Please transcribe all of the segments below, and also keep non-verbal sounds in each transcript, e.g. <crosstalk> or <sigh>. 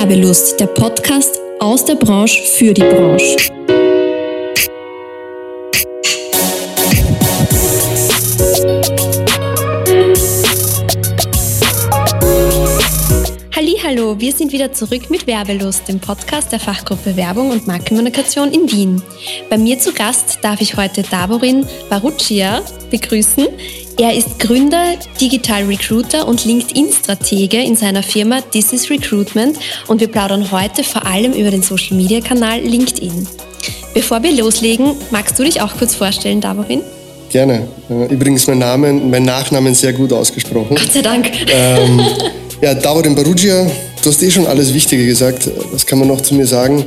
Werbelust, der Podcast aus der Branche für die Branche. Hallo, wir sind wieder zurück mit Werbelust, dem Podcast der Fachgruppe Werbung und Markenkommunikation in Wien. Bei mir zu Gast darf ich heute Davorin Barucia begrüßen. Er ist Gründer, Digital Recruiter und LinkedIn-Stratege in seiner Firma This is Recruitment und wir plaudern heute vor allem über den Social-Media-Kanal LinkedIn. Bevor wir loslegen, magst du dich auch kurz vorstellen, Davorin? Gerne. Äh, übrigens mein Name, mein Nachnamen sehr gut ausgesprochen. Gott sei Dank. Ähm, <laughs> ja, Davorin Barugia, du hast eh schon alles Wichtige gesagt. Was kann man noch zu mir sagen?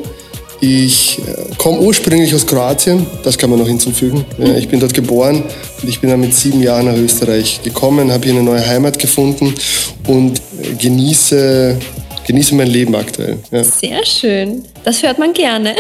Ich äh, komme ursprünglich aus Kroatien, das kann man noch hinzufügen. Ich bin dort geboren und ich bin dann mit sieben Jahren nach Österreich gekommen, habe hier eine neue Heimat gefunden und äh, genieße, genieße mein Leben aktuell. Ja. Sehr schön, das hört man gerne.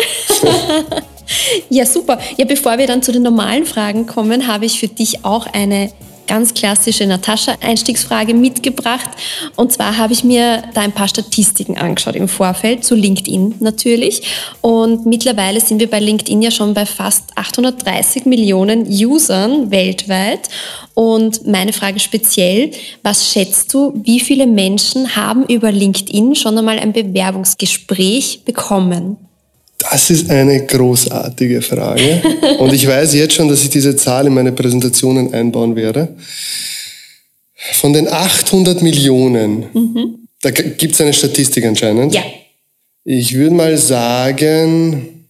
<laughs> ja, super. Ja, bevor wir dann zu den normalen Fragen kommen, habe ich für dich auch eine ganz klassische Natascha-Einstiegsfrage mitgebracht. Und zwar habe ich mir da ein paar Statistiken angeschaut im Vorfeld, zu LinkedIn natürlich. Und mittlerweile sind wir bei LinkedIn ja schon bei fast 830 Millionen Usern weltweit. Und meine Frage speziell, was schätzt du, wie viele Menschen haben über LinkedIn schon einmal ein Bewerbungsgespräch bekommen? Das ist eine großartige Frage. <laughs> Und ich weiß jetzt schon, dass ich diese Zahl in meine Präsentationen einbauen werde. Von den 800 Millionen, mhm. da gibt es eine Statistik anscheinend. Ja. Ich würde mal sagen,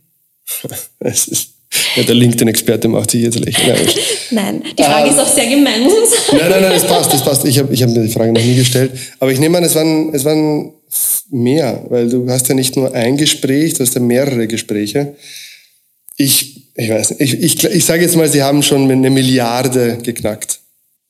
<laughs> es ist, ja, der LinkedIn-Experte macht sich jetzt lächerlich. Nein, <laughs> die Frage ah, ist auch sehr gemein. Nein, nein, nein, das passt, das passt. Ich habe ich hab mir die Frage noch nie gestellt. Aber ich nehme an, es waren, es waren mehr, weil du hast ja nicht nur ein Gespräch, du hast ja mehrere Gespräche. Ich, ich weiß nicht, ich, ich, ich sage jetzt mal, sie haben schon eine Milliarde geknackt.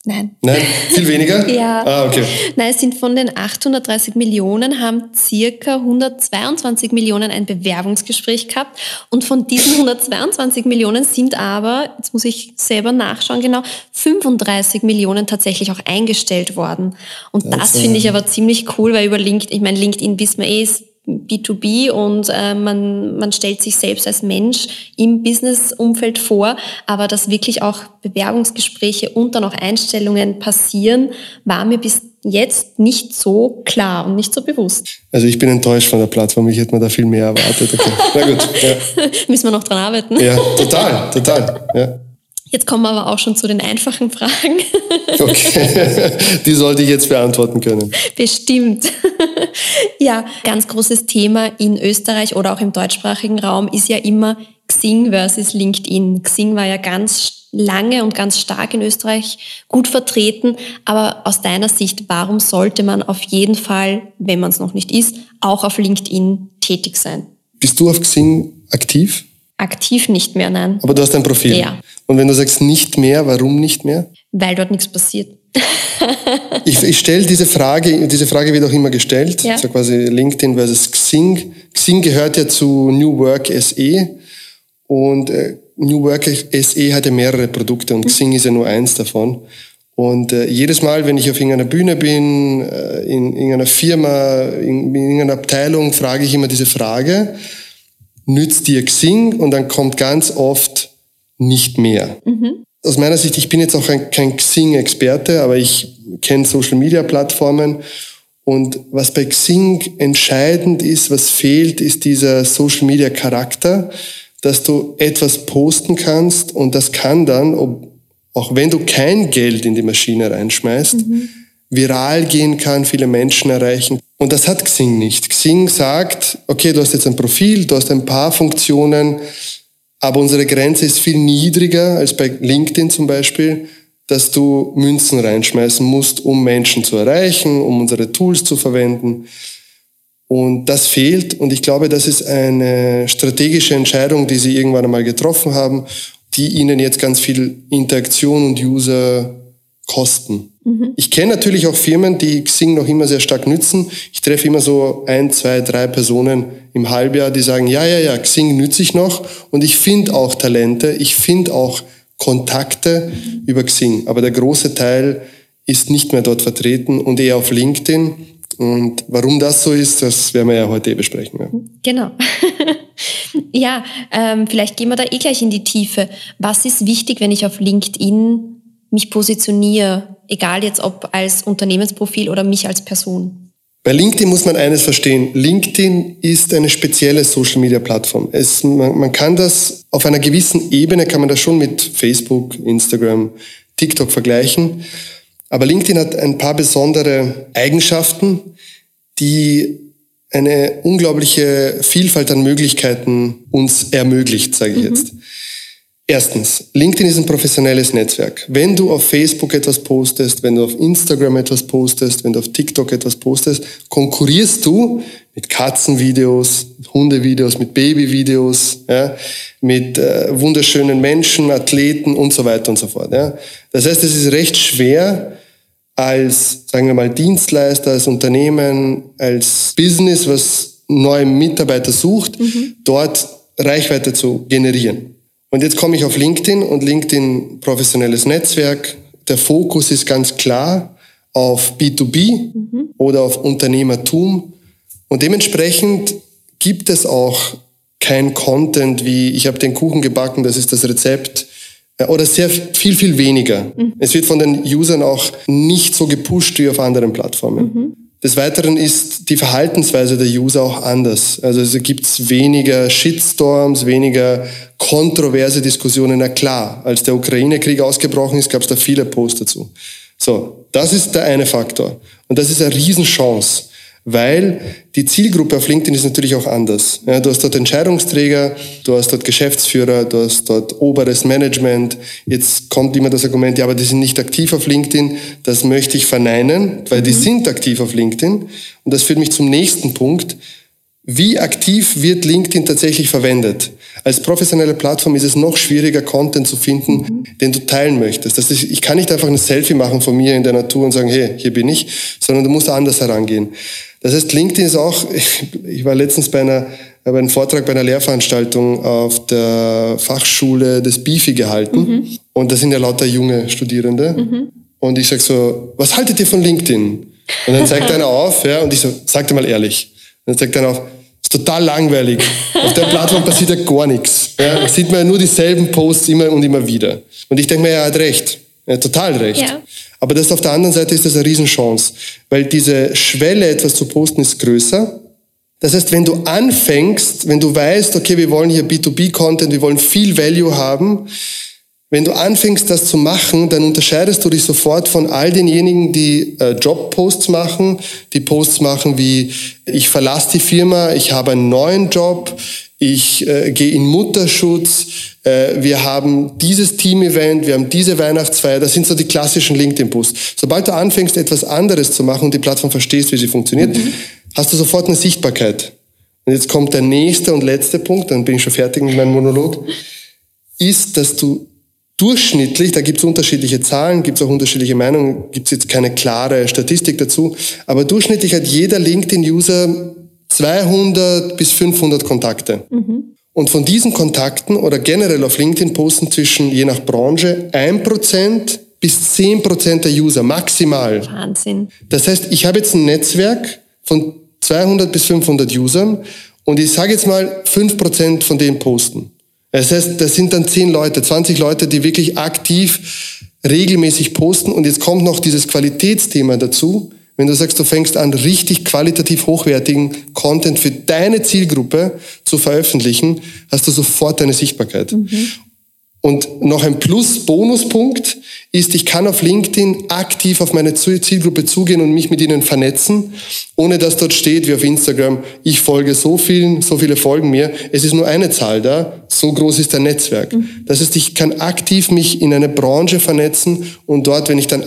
Nein. Nein? Viel weniger? <laughs> ja. Ah, okay. Nein, es sind von den 830 Millionen haben circa 122 Millionen ein Bewerbungsgespräch gehabt. Und von diesen 122 Millionen sind aber, jetzt muss ich selber nachschauen, genau, 35 Millionen tatsächlich auch eingestellt worden. Und das, das finde ich aber ziemlich cool, weil über LinkedIn, ich meine, LinkedIn wissen wir eh, ist B2B und äh, man, man stellt sich selbst als Mensch im Business-Umfeld vor, aber dass wirklich auch Bewerbungsgespräche und dann auch Einstellungen passieren, war mir bis jetzt nicht so klar und nicht so bewusst. Also ich bin enttäuscht von der Plattform, ich hätte mir da viel mehr erwartet. Okay. Na gut. Ja. <laughs> Müssen wir noch dran arbeiten. Ja, total, total. Ja. Jetzt kommen wir aber auch schon zu den einfachen Fragen. <laughs> Okay, die sollte ich jetzt beantworten können. Bestimmt. <laughs> Ja, ganz großes Thema in Österreich oder auch im deutschsprachigen Raum ist ja immer Xing versus LinkedIn. Xing war ja ganz lange und ganz stark in Österreich gut vertreten. Aber aus deiner Sicht, warum sollte man auf jeden Fall, wenn man es noch nicht ist, auch auf LinkedIn tätig sein? Bist du auf Xing aktiv? Aktiv nicht mehr, nein. Aber du hast ein Profil. Ja. Und wenn du sagst nicht mehr, warum nicht mehr? Weil dort nichts passiert. <laughs> ich ich stelle diese Frage, diese Frage wird auch immer gestellt, ja. so quasi LinkedIn versus Xing. Xing gehört ja zu New Work SE und äh, New Work SE hat ja mehrere Produkte und mhm. Xing ist ja nur eins davon. Und äh, jedes Mal, wenn ich auf irgendeiner Bühne bin, äh, in irgendeiner Firma, in, in irgendeiner Abteilung, frage ich immer diese Frage nützt dir Xing und dann kommt ganz oft nicht mehr. Mhm. Aus meiner Sicht, ich bin jetzt auch ein, kein Xing-Experte, aber ich kenne Social-Media-Plattformen und was bei Xing entscheidend ist, was fehlt, ist dieser Social-Media-Charakter, dass du etwas posten kannst und das kann dann, ob, auch wenn du kein Geld in die Maschine reinschmeißt, mhm. Viral gehen kann, viele Menschen erreichen. Und das hat Xing nicht. Xing sagt, okay, du hast jetzt ein Profil, du hast ein paar Funktionen, aber unsere Grenze ist viel niedriger als bei LinkedIn zum Beispiel, dass du Münzen reinschmeißen musst, um Menschen zu erreichen, um unsere Tools zu verwenden. Und das fehlt. Und ich glaube, das ist eine strategische Entscheidung, die sie irgendwann einmal getroffen haben, die ihnen jetzt ganz viel Interaktion und User kosten. Mhm. Ich kenne natürlich auch Firmen, die Xing noch immer sehr stark nützen. Ich treffe immer so ein, zwei, drei Personen im Halbjahr, die sagen, ja, ja, ja, Xing nütze ich noch und ich finde auch Talente, ich finde auch Kontakte mhm. über Xing. Aber der große Teil ist nicht mehr dort vertreten und eher auf LinkedIn. Und warum das so ist, das werden wir ja heute eh besprechen. Ja. Genau. <laughs> ja, ähm, vielleicht gehen wir da eh gleich in die Tiefe. Was ist wichtig, wenn ich auf LinkedIn mich positioniere, egal jetzt ob als Unternehmensprofil oder mich als Person? Bei LinkedIn muss man eines verstehen. LinkedIn ist eine spezielle Social-Media-Plattform. Es, man, man kann das auf einer gewissen Ebene, kann man das schon mit Facebook, Instagram, TikTok vergleichen. Aber LinkedIn hat ein paar besondere Eigenschaften, die eine unglaubliche Vielfalt an Möglichkeiten uns ermöglicht, sage ich mhm. jetzt. Erstens, LinkedIn ist ein professionelles Netzwerk. Wenn du auf Facebook etwas postest, wenn du auf Instagram etwas postest, wenn du auf TikTok etwas postest, konkurrierst du mit Katzenvideos, mit Hundevideos, mit Babyvideos, ja, mit äh, wunderschönen Menschen, Athleten und so weiter und so fort. Ja. Das heißt, es ist recht schwer, als, sagen wir mal, Dienstleister, als Unternehmen, als Business, was neue Mitarbeiter sucht, mhm. dort Reichweite zu generieren. Und jetzt komme ich auf LinkedIn und LinkedIn professionelles Netzwerk. Der Fokus ist ganz klar auf B2B mhm. oder auf Unternehmertum. Und dementsprechend gibt es auch kein Content wie ich habe den Kuchen gebacken, das ist das Rezept äh, oder sehr viel, viel weniger. Mhm. Es wird von den Usern auch nicht so gepusht wie auf anderen Plattformen. Mhm. Des Weiteren ist die Verhaltensweise der User auch anders. Also es gibt weniger Shitstorms, weniger kontroverse Diskussionen. Na klar, als der Ukraine-Krieg ausgebrochen ist, gab es da viele Posts dazu. So, das ist der eine Faktor. Und das ist eine Riesenchance weil die Zielgruppe auf LinkedIn ist natürlich auch anders. Ja, du hast dort Entscheidungsträger, du hast dort Geschäftsführer, du hast dort oberes Management. Jetzt kommt immer das Argument, ja, aber die sind nicht aktiv auf LinkedIn. Das möchte ich verneinen, weil mhm. die sind aktiv auf LinkedIn. Und das führt mich zum nächsten Punkt. Wie aktiv wird LinkedIn tatsächlich verwendet? Als professionelle Plattform ist es noch schwieriger, Content zu finden, mhm. den du teilen möchtest. Das ist, ich kann nicht einfach ein Selfie machen von mir in der Natur und sagen, hey, hier bin ich, sondern du musst anders herangehen. Das heißt, LinkedIn ist auch, <laughs> ich war letztens bei einer, bei einem Vortrag bei einer Lehrveranstaltung auf der Fachschule des BIFI gehalten. Mhm. Und da sind ja lauter junge Studierende. Mhm. Und ich sag so, was haltet ihr von LinkedIn? Und dann zeigt einer <laughs> auf, ja, und ich so, sag dir mal ehrlich. Und dann zeigt einer auf, ist total langweilig. Auf der Plattform <laughs> passiert ja gar nichts. Ja, da sieht man ja nur dieselben Posts immer und immer wieder. Und ich denke mir, er hat recht. Er hat total recht. Ja. Aber das auf der anderen Seite ist das eine Riesenchance, weil diese Schwelle, etwas zu posten, ist größer. Das heißt, wenn du anfängst, wenn du weißt, okay, wir wollen hier B2B-Content, wir wollen viel Value haben, wenn du anfängst, das zu machen, dann unterscheidest du dich sofort von all denjenigen, die äh, Jobposts machen, die Posts machen wie, ich verlasse die Firma, ich habe einen neuen Job, ich äh, gehe in Mutterschutz, äh, wir haben dieses Team-Event, wir haben diese Weihnachtsfeier, das sind so die klassischen LinkedIn-Posts. Sobald du anfängst, etwas anderes zu machen und die Plattform verstehst, wie sie funktioniert, mhm. hast du sofort eine Sichtbarkeit. Und jetzt kommt der nächste und letzte Punkt, dann bin ich schon fertig mit meinem Monolog, ist, dass du durchschnittlich, da gibt es unterschiedliche Zahlen, gibt es auch unterschiedliche Meinungen, gibt es jetzt keine klare Statistik dazu, aber durchschnittlich hat jeder LinkedIn-User 200 bis 500 Kontakte. Mhm. Und von diesen Kontakten oder generell auf LinkedIn posten zwischen, je nach Branche, 1% bis 10% der User maximal. Wahnsinn. Das heißt, ich habe jetzt ein Netzwerk von 200 bis 500 Usern und ich sage jetzt mal 5% von denen posten. Das heißt, das sind dann 10 Leute, 20 Leute, die wirklich aktiv regelmäßig posten und jetzt kommt noch dieses Qualitätsthema dazu. Wenn du sagst, du fängst an, richtig qualitativ hochwertigen Content für deine Zielgruppe zu veröffentlichen, hast du sofort deine Sichtbarkeit. Mhm. Und noch ein Plus-Bonuspunkt ist, ich kann auf LinkedIn aktiv auf meine Zielgruppe zugehen und mich mit ihnen vernetzen, ohne dass dort steht, wie auf Instagram, ich folge so vielen, so viele folgen mir. Es ist nur eine Zahl da, so groß ist ein Netzwerk. Mhm. Das heißt, ich kann aktiv mich in eine Branche vernetzen und dort, wenn ich dann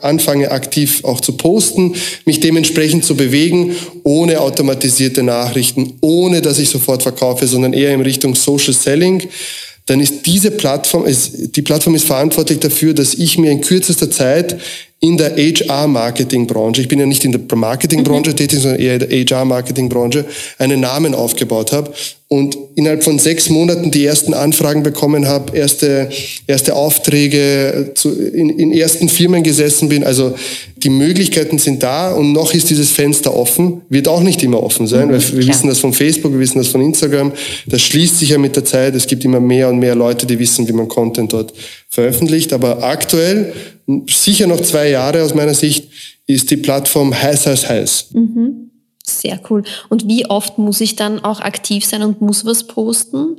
anfange, aktiv auch zu posten, mich dementsprechend zu bewegen, ohne automatisierte Nachrichten, ohne dass ich sofort verkaufe, sondern eher in Richtung Social Selling dann ist diese Plattform, die Plattform ist verantwortlich dafür, dass ich mir in kürzester Zeit in der HR-Marketing-Branche, ich bin ja nicht in der Marketing-Branche mhm. tätig, sondern eher in der HR-Marketing-Branche, einen Namen aufgebaut habe und innerhalb von sechs Monaten die ersten Anfragen bekommen habe, erste, erste Aufträge zu, in, in ersten Firmen gesessen bin. Also die Möglichkeiten sind da und noch ist dieses Fenster offen, wird auch nicht immer offen sein, mhm, weil wir klar. wissen das von Facebook, wir wissen das von Instagram, das schließt sich ja mit der Zeit, es gibt immer mehr und mehr Leute, die wissen, wie man Content dort veröffentlicht, aber aktuell, sicher noch zwei Jahre aus meiner Sicht, ist die Plattform heiß, heiß, heiß. Mhm. Sehr cool. Und wie oft muss ich dann auch aktiv sein und muss was posten?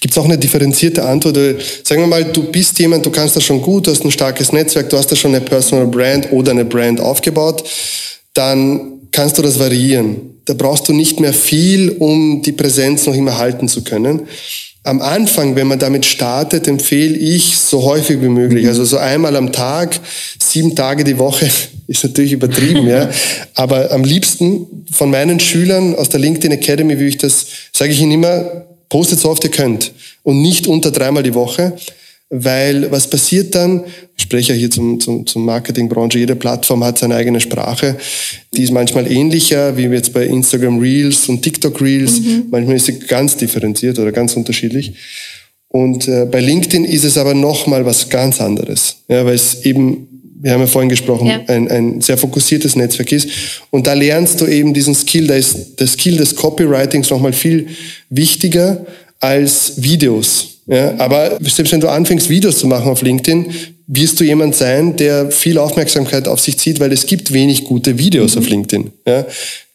Gibt es auch eine differenzierte Antwort? Sagen wir mal, du bist jemand, du kannst das schon gut, du hast ein starkes Netzwerk, du hast da schon eine Personal Brand oder eine Brand aufgebaut, dann kannst du das variieren. Da brauchst du nicht mehr viel, um die Präsenz noch immer halten zu können. Am Anfang, wenn man damit startet, empfehle ich so häufig wie möglich. Also so einmal am Tag, sieben Tage die Woche, <laughs> ist natürlich übertrieben, ja. <laughs> Aber am liebsten von meinen Schülern aus der LinkedIn Academy, wie ich das, sage ich ihnen immer, postet so oft ihr könnt. Und nicht unter dreimal die Woche. Weil was passiert dann? Ich spreche ja hier zum, zum, zum Marketingbranche. Jede Plattform hat seine eigene Sprache. Die ist manchmal ähnlicher, wie jetzt bei Instagram Reels und TikTok Reels. Mhm. Manchmal ist sie ganz differenziert oder ganz unterschiedlich. Und äh, bei LinkedIn ist es aber nochmal was ganz anderes. Ja, weil es eben, wir haben ja vorhin gesprochen, ja. ein, ein sehr fokussiertes Netzwerk ist. Und da lernst du eben diesen Skill, da ist der Skill des Copywritings nochmal viel wichtiger als Videos. Ja, aber selbst wenn du anfängst, Videos zu machen auf LinkedIn, wirst du jemand sein, der viel Aufmerksamkeit auf sich zieht, weil es gibt wenig gute Videos mhm. auf LinkedIn, ja,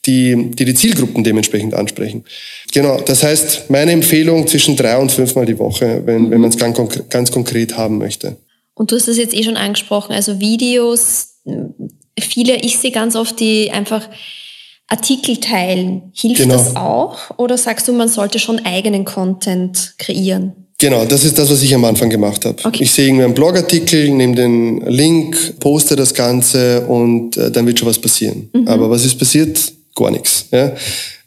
die, die die Zielgruppen dementsprechend ansprechen. Genau, das heißt, meine Empfehlung zwischen drei und fünfmal die Woche, wenn, mhm. wenn man es ganz, ganz konkret haben möchte. Und du hast das jetzt eh schon angesprochen, also Videos, viele, ich sehe ganz oft die einfach Artikel teilen. Hilft genau. das auch? Oder sagst du, man sollte schon eigenen Content kreieren? Genau, das ist das, was ich am Anfang gemacht habe. Okay. Ich sehe irgendwie einen Blogartikel, nehme den Link, poste das Ganze und äh, dann wird schon was passieren. Mhm. Aber was ist passiert? Gar nichts. Ja?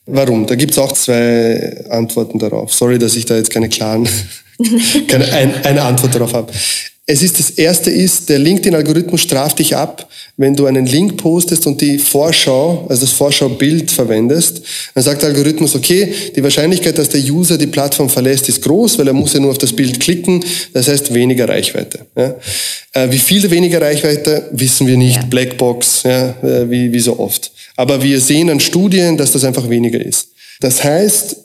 Warum? Da gibt's auch zwei Antworten darauf. Sorry, dass ich da jetzt keine klaren, <laughs> keine ein, eine Antwort darauf habe. Es ist das erste ist, der LinkedIn-Algorithmus straft dich ab, wenn du einen Link postest und die Vorschau, also das Vorschaubild verwendest. Dann sagt der Algorithmus, okay, die Wahrscheinlichkeit, dass der User die Plattform verlässt, ist groß, weil er muss ja nur auf das Bild klicken. Das heißt weniger Reichweite. Ja. Äh, wie viel weniger Reichweite, wissen wir nicht. Ja. Blackbox, ja, äh, wie, wie so oft. Aber wir sehen an Studien, dass das einfach weniger ist. Das heißt,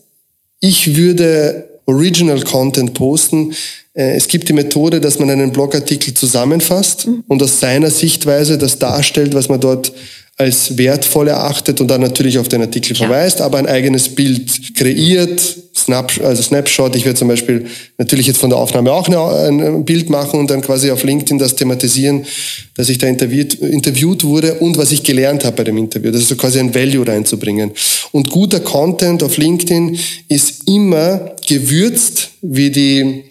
ich würde Original Content posten, äh, es gibt die Methode, dass man einen Blogartikel zusammenfasst mhm. und aus seiner Sichtweise das darstellt, was man dort als wertvoll erachtet und dann natürlich auf den Artikel ja. verweist, aber ein eigenes Bild kreiert, Snap, also Snapshot. Ich werde zum Beispiel natürlich jetzt von der Aufnahme auch ein Bild machen und dann quasi auf LinkedIn das thematisieren, dass ich da interviewt, interviewt wurde und was ich gelernt habe bei dem Interview. Das ist so quasi ein Value reinzubringen. Und guter Content auf LinkedIn ist immer gewürzt, wie die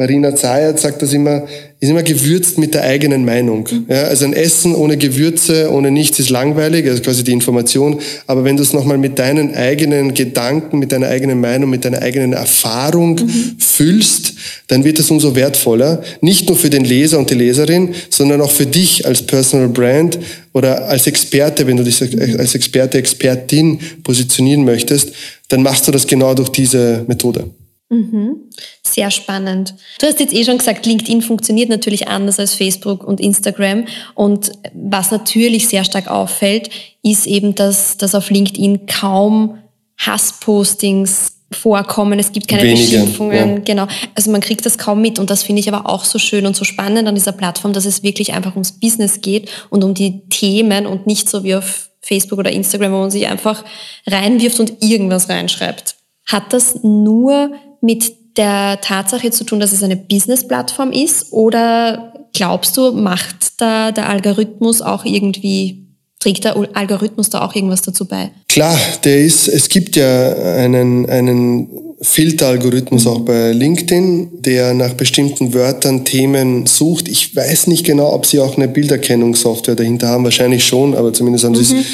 Marina Zayat sagt das immer, ist immer gewürzt mit der eigenen Meinung. Ja, also ein Essen ohne Gewürze, ohne nichts ist langweilig, also quasi die Information. Aber wenn du es nochmal mit deinen eigenen Gedanken, mit deiner eigenen Meinung, mit deiner eigenen Erfahrung mhm. füllst, dann wird es umso wertvoller. Nicht nur für den Leser und die Leserin, sondern auch für dich als Personal Brand oder als Experte, wenn du dich als Experte, Expertin positionieren möchtest, dann machst du das genau durch diese Methode. Mhm. Sehr spannend. Du hast jetzt eh schon gesagt, LinkedIn funktioniert natürlich anders als Facebook und Instagram. Und was natürlich sehr stark auffällt, ist eben, dass, dass auf LinkedIn kaum Hasspostings vorkommen. Es gibt keine Wenige, Beschimpfungen. Ja. Genau. Also man kriegt das kaum mit. Und das finde ich aber auch so schön und so spannend an dieser Plattform, dass es wirklich einfach ums Business geht und um die Themen und nicht so wie auf Facebook oder Instagram, wo man sich einfach reinwirft und irgendwas reinschreibt. Hat das nur mit der Tatsache zu tun, dass es eine Business-Plattform ist? Oder glaubst du, macht da der Algorithmus auch irgendwie, trägt der Algorithmus da auch irgendwas dazu bei? Klar, der ist, es gibt ja einen, einen Filteralgorithmus auch bei LinkedIn, der nach bestimmten Wörtern Themen sucht. Ich weiß nicht genau, ob sie auch eine Bilderkennungssoftware dahinter haben, wahrscheinlich schon, aber zumindest haben mhm. sie es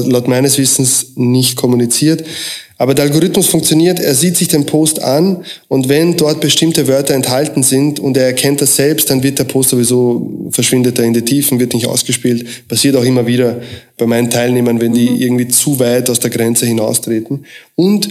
laut meines Wissens nicht kommuniziert. Aber der Algorithmus funktioniert, er sieht sich den Post an und wenn dort bestimmte Wörter enthalten sind und er erkennt das selbst, dann wird der Post sowieso, verschwindet er in die Tiefen, wird nicht ausgespielt. Passiert auch immer wieder bei meinen Teilnehmern, wenn die mhm. irgendwie zu weit aus der Grenze hinaustreten. Und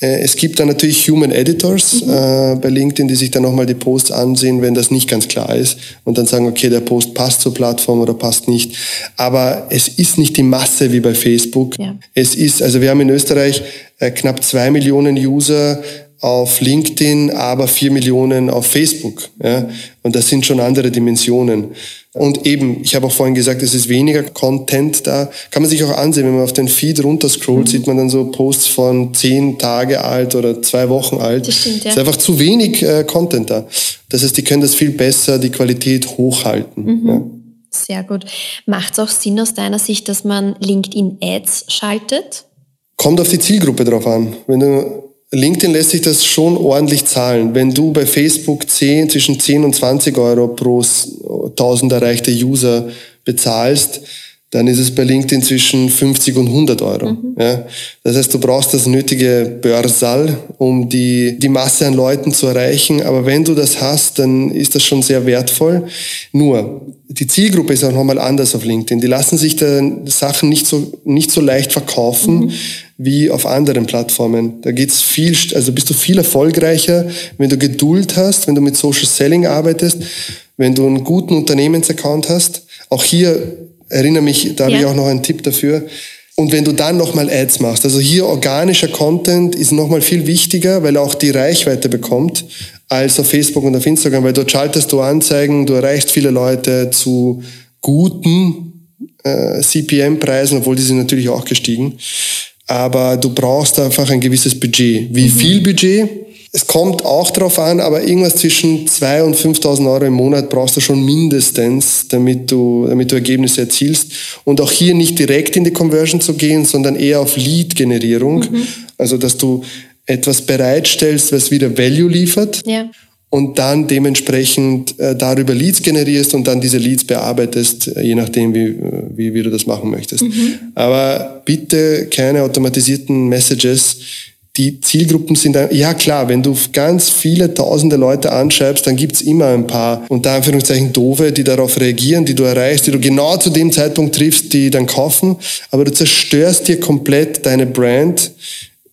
äh, es gibt dann natürlich Human Editors mhm. äh, bei LinkedIn, die sich dann nochmal die Posts ansehen, wenn das nicht ganz klar ist und dann sagen, okay, der Post passt zur Plattform oder passt nicht. Aber es ist nicht die Masse wie bei Facebook. Ja. Es ist, also wir haben in Österreich äh, knapp zwei Millionen User auf LinkedIn, aber vier Millionen auf Facebook. Ja? Und das sind schon andere Dimensionen. Und eben, ich habe auch vorhin gesagt, es ist weniger Content da. Kann man sich auch ansehen, wenn man auf den Feed runterscrollt, mhm. sieht man dann so Posts von zehn Tage alt oder zwei Wochen alt. Das stimmt, ja. Es ist einfach zu wenig äh, Content da. Das heißt, die können das viel besser, die Qualität hochhalten. Mhm. Ja? Sehr gut. Macht es auch Sinn aus deiner Sicht, dass man LinkedIn Ads schaltet? Kommt auf die Zielgruppe drauf an. Wenn du LinkedIn lässt sich das schon ordentlich zahlen. Wenn du bei Facebook 10, zwischen 10 und 20 Euro pro 1000 erreichte User bezahlst, dann ist es bei LinkedIn zwischen 50 und 100 Euro. Mhm. Ja? Das heißt, du brauchst das nötige Börsal, um die, die Masse an Leuten zu erreichen. Aber wenn du das hast, dann ist das schon sehr wertvoll. Nur, die Zielgruppe ist auch nochmal anders auf LinkedIn. Die lassen sich da Sachen nicht so, nicht so leicht verkaufen. Mhm wie auf anderen Plattformen. Da geht's viel, also bist du viel erfolgreicher, wenn du Geduld hast, wenn du mit Social Selling arbeitest, wenn du einen guten Unternehmensaccount hast. Auch hier erinnere mich, da ja. habe ich auch noch einen Tipp dafür. Und wenn du dann nochmal Ads machst, also hier organischer Content ist nochmal viel wichtiger, weil er auch die Reichweite bekommt, als auf Facebook und auf Instagram, weil dort schaltest du Anzeigen, du erreichst viele Leute zu guten äh, CPM-Preisen, obwohl die sind natürlich auch gestiegen aber du brauchst einfach ein gewisses Budget. Wie mhm. viel Budget? Es kommt auch darauf an, aber irgendwas zwischen 2.000 und 5.000 Euro im Monat brauchst du schon mindestens, damit du, damit du Ergebnisse erzielst. Und auch hier nicht direkt in die Conversion zu gehen, sondern eher auf Lead-Generierung. Mhm. Also, dass du etwas bereitstellst, was wieder Value liefert. Ja und dann dementsprechend äh, darüber Leads generierst und dann diese Leads bearbeitest, äh, je nachdem, wie, wie, wie du das machen möchtest. Mhm. Aber bitte keine automatisierten Messages. Die Zielgruppen sind, ja klar, wenn du ganz viele tausende Leute anschreibst, dann gibt's immer ein paar, unter Anführungszeichen, doofe, die darauf reagieren, die du erreichst, die du genau zu dem Zeitpunkt triffst, die dann kaufen. Aber du zerstörst dir komplett deine Brand,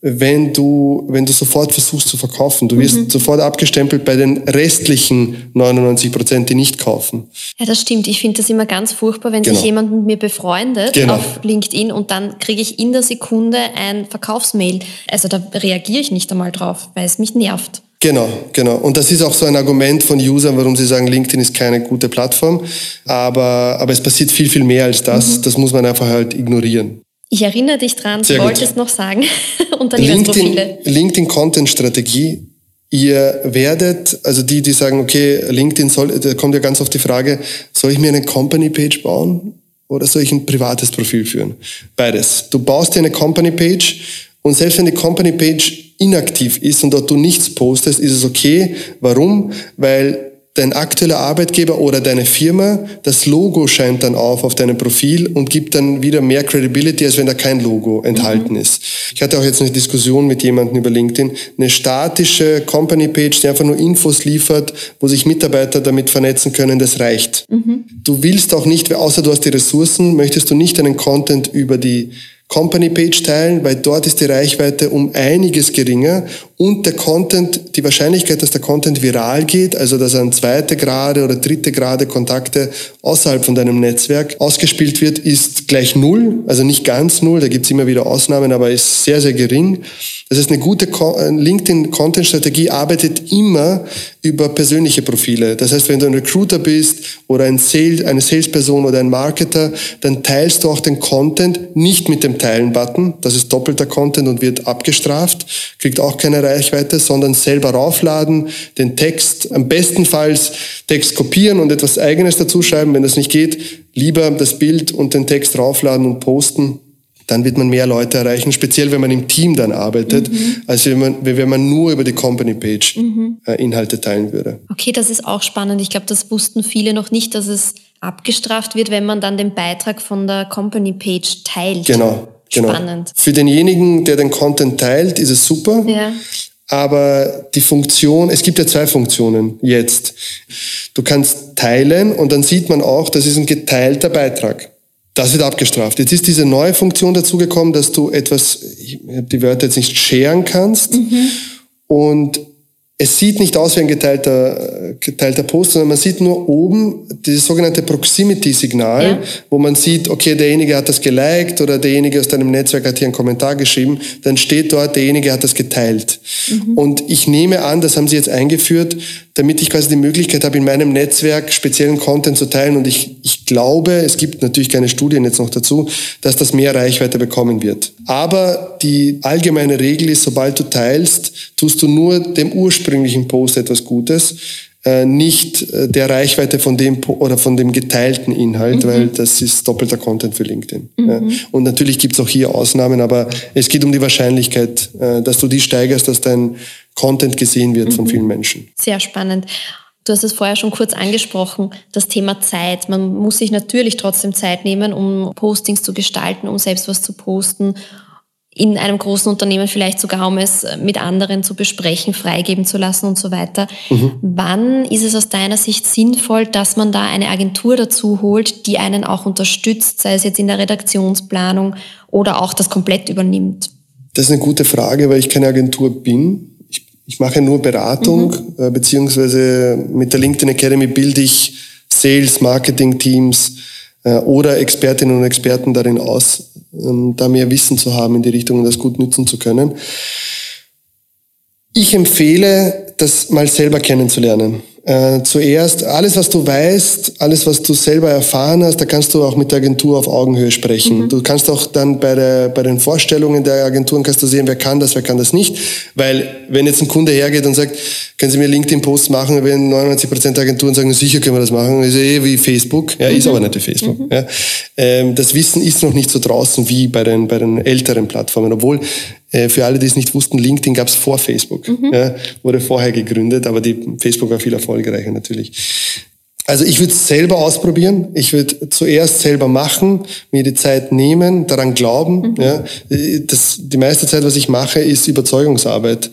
wenn du, wenn du sofort versuchst zu verkaufen. Du wirst mhm. sofort abgestempelt bei den restlichen 99 Prozent, die nicht kaufen. Ja, das stimmt. Ich finde das immer ganz furchtbar, wenn genau. sich jemand mit mir befreundet genau. auf LinkedIn und dann kriege ich in der Sekunde ein Verkaufsmail. Also da reagiere ich nicht einmal drauf, weil es mich nervt. Genau, genau. Und das ist auch so ein Argument von Usern, warum sie sagen, LinkedIn ist keine gute Plattform. Aber, aber es passiert viel, viel mehr als das. Mhm. Das muss man einfach halt ignorieren. Ich erinnere dich dran, du wolltest noch sagen. <laughs> Unternehmensprofile. LinkedIn, LinkedIn Content Strategie. Ihr werdet, also die, die sagen, okay, LinkedIn soll, da kommt ja ganz oft die Frage, soll ich mir eine Company Page bauen oder soll ich ein privates Profil führen? Beides. Du baust dir eine Company Page und selbst wenn die Company Page inaktiv ist und dort du nichts postest, ist es okay. Warum? Weil dein aktueller Arbeitgeber oder deine Firma, das Logo scheint dann auf auf deinem Profil und gibt dann wieder mehr Credibility, als wenn da kein Logo enthalten mhm. ist. Ich hatte auch jetzt eine Diskussion mit jemandem über LinkedIn, eine statische Company Page, die einfach nur Infos liefert, wo sich Mitarbeiter damit vernetzen können, das reicht. Mhm. Du willst auch nicht, außer du hast die Ressourcen, möchtest du nicht einen Content über die Company Page teilen, weil dort ist die Reichweite um einiges geringer und der Content, die Wahrscheinlichkeit, dass der Content viral geht, also dass an zweite Grade oder dritte Grade Kontakte außerhalb von deinem Netzwerk ausgespielt wird, ist gleich null, also nicht ganz null, da gibt's immer wieder Ausnahmen, aber ist sehr, sehr gering. Das heißt, eine gute äh, LinkedIn-Content-Strategie arbeitet immer über persönliche Profile. Das heißt, wenn du ein Recruiter bist oder ein Sales, eine Salesperson oder ein Marketer, dann teilst du auch den Content nicht mit dem Teilen-Button. Das ist doppelter Content und wird abgestraft, kriegt auch keine Reichweite, sondern selber raufladen, den Text, am bestenfalls Text kopieren und etwas Eigenes dazu schreiben. Wenn das nicht geht, lieber das Bild und den Text raufladen und posten dann wird man mehr Leute erreichen, speziell wenn man im Team dann arbeitet, mhm. als wenn man, wenn man nur über die Company Page mhm. äh, Inhalte teilen würde. Okay, das ist auch spannend. Ich glaube, das wussten viele noch nicht, dass es abgestraft wird, wenn man dann den Beitrag von der Company Page teilt. Genau. Genau. Spannend. Für denjenigen, der den Content teilt, ist es super. Ja. Aber die Funktion, es gibt ja zwei Funktionen jetzt. Du kannst teilen und dann sieht man auch, das ist ein geteilter Beitrag. Das wird abgestraft. Jetzt ist diese neue Funktion dazugekommen, dass du etwas, ich habe die Wörter jetzt nicht scheren kannst. Mhm. Und es sieht nicht aus wie ein geteilter, geteilter Post, sondern man sieht nur oben dieses sogenannte Proximity-Signal, ja. wo man sieht, okay, derjenige hat das geliked oder derjenige aus deinem Netzwerk hat hier einen Kommentar geschrieben, dann steht dort, derjenige hat das geteilt. Mhm. Und ich nehme an, das haben sie jetzt eingeführt, damit ich quasi die Möglichkeit habe, in meinem Netzwerk speziellen Content zu teilen. Und ich, ich glaube, es gibt natürlich keine Studien jetzt noch dazu, dass das mehr Reichweite bekommen wird. Aber die allgemeine Regel ist, sobald du teilst, tust du nur dem ursprünglichen Post etwas Gutes äh, nicht äh, der Reichweite von dem oder von dem geteilten Inhalt, mhm. weil das ist doppelter Content für LinkedIn. Mhm. Ja. Und natürlich gibt es auch hier Ausnahmen, aber es geht um die Wahrscheinlichkeit, äh, dass du die steigerst, dass dein Content gesehen wird mhm. von vielen Menschen. Sehr spannend. Du hast es vorher schon kurz angesprochen, das Thema Zeit. Man muss sich natürlich trotzdem Zeit nehmen, um Postings zu gestalten, um selbst was zu posten in einem großen Unternehmen vielleicht sogar, um es mit anderen zu besprechen, freigeben zu lassen und so weiter. Mhm. Wann ist es aus deiner Sicht sinnvoll, dass man da eine Agentur dazu holt, die einen auch unterstützt, sei es jetzt in der Redaktionsplanung oder auch das komplett übernimmt? Das ist eine gute Frage, weil ich keine Agentur bin. Ich, mache nur Beratung, mhm. äh, beziehungsweise mit der LinkedIn Academy bilde ich Sales, Marketing Teams äh, oder Expertinnen und Experten darin aus, ähm, da mehr Wissen zu haben in die Richtung und das gut nützen zu können. Ich empfehle, das mal selber kennenzulernen. Äh, zuerst alles, was du weißt, alles, was du selber erfahren hast, da kannst du auch mit der Agentur auf Augenhöhe sprechen. Mhm. Du kannst auch dann bei, der, bei den Vorstellungen der Agenturen kannst du sehen, wer kann das, wer kann das nicht. Weil wenn jetzt ein Kunde hergeht und sagt, können Sie mir LinkedIn-Posts machen, wenn 99 Prozent der Agenturen sagen, sicher können wir das machen, ist eh wie Facebook. Ja, mhm. ist aber nicht wie Facebook. Mhm. Ja. Ähm, das Wissen ist noch nicht so draußen wie bei den, bei den älteren Plattformen, obwohl für alle, die es nicht wussten, LinkedIn gab es vor Facebook. Mhm. Ja, wurde vorher gegründet, aber die Facebook war viel erfolgreicher natürlich. Also ich würde es selber ausprobieren. Ich würde zuerst selber machen, mir die Zeit nehmen, daran glauben. Mhm. Ja. Das, die meiste Zeit, was ich mache, ist Überzeugungsarbeit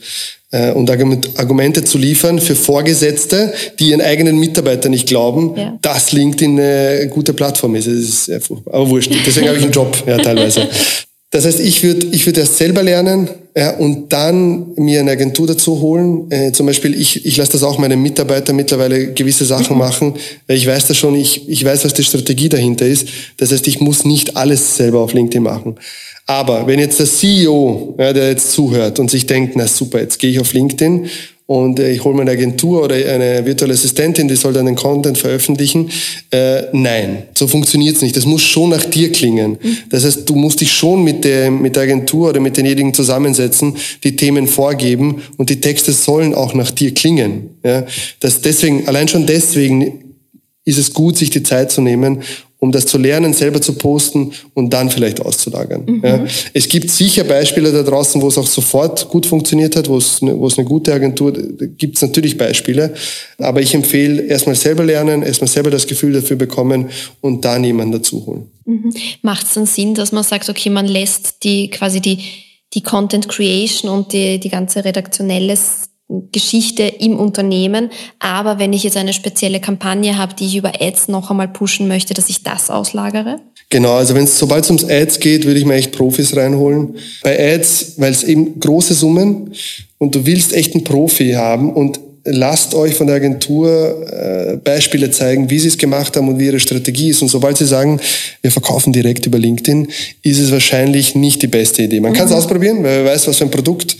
äh, und Argumente zu liefern für Vorgesetzte, die ihren eigenen Mitarbeitern nicht glauben, ja. dass LinkedIn eine gute Plattform ist. Das ist sehr furchtbar. Aber wurscht. Deswegen habe ich einen Job, ja, teilweise. <laughs> Das heißt, ich würde ich würd erst selber lernen ja, und dann mir eine Agentur dazu holen. Äh, zum Beispiel, ich, ich lasse das auch meinen Mitarbeitern mittlerweile gewisse Sachen mhm. machen. Ich weiß das schon, ich, ich weiß, was die Strategie dahinter ist. Das heißt, ich muss nicht alles selber auf LinkedIn machen. Aber wenn jetzt der CEO, ja, der jetzt zuhört und sich denkt, na super, jetzt gehe ich auf LinkedIn und äh, ich hole mir eine Agentur oder eine virtuelle Assistentin, die soll dann den Content veröffentlichen. Äh, nein, so funktioniert's nicht. Das muss schon nach dir klingen. Mhm. Das heißt, du musst dich schon mit der, mit der Agentur oder mit denjenigen zusammensetzen, die Themen vorgeben und die Texte sollen auch nach dir klingen. Ja? Das deswegen, allein schon deswegen ist es gut, sich die Zeit zu nehmen um das zu lernen, selber zu posten und dann vielleicht auszulagern. Mhm. Ja. Es gibt sicher Beispiele da draußen, wo es auch sofort gut funktioniert hat, wo es, ne, wo es eine gute Agentur, gibt es natürlich Beispiele, aber ich empfehle erstmal selber lernen, erstmal selber das Gefühl dafür bekommen und dann jemanden dazu holen. Mhm. Macht es dann Sinn, dass man sagt, okay, man lässt die quasi die, die Content Creation und die, die ganze redaktionelles Geschichte im Unternehmen. Aber wenn ich jetzt eine spezielle Kampagne habe, die ich über Ads noch einmal pushen möchte, dass ich das auslagere? Genau, also wenn es sobald es ums Ads geht, würde ich mir echt Profis reinholen. Bei Ads, weil es eben große Summen und du willst echt einen Profi haben und lasst euch von der Agentur äh, Beispiele zeigen, wie sie es gemacht haben und wie ihre Strategie ist. Und sobald sie sagen, wir verkaufen direkt über LinkedIn, ist es wahrscheinlich nicht die beste Idee. Man mhm. kann es ausprobieren, weil wer weiß, was für ein Produkt,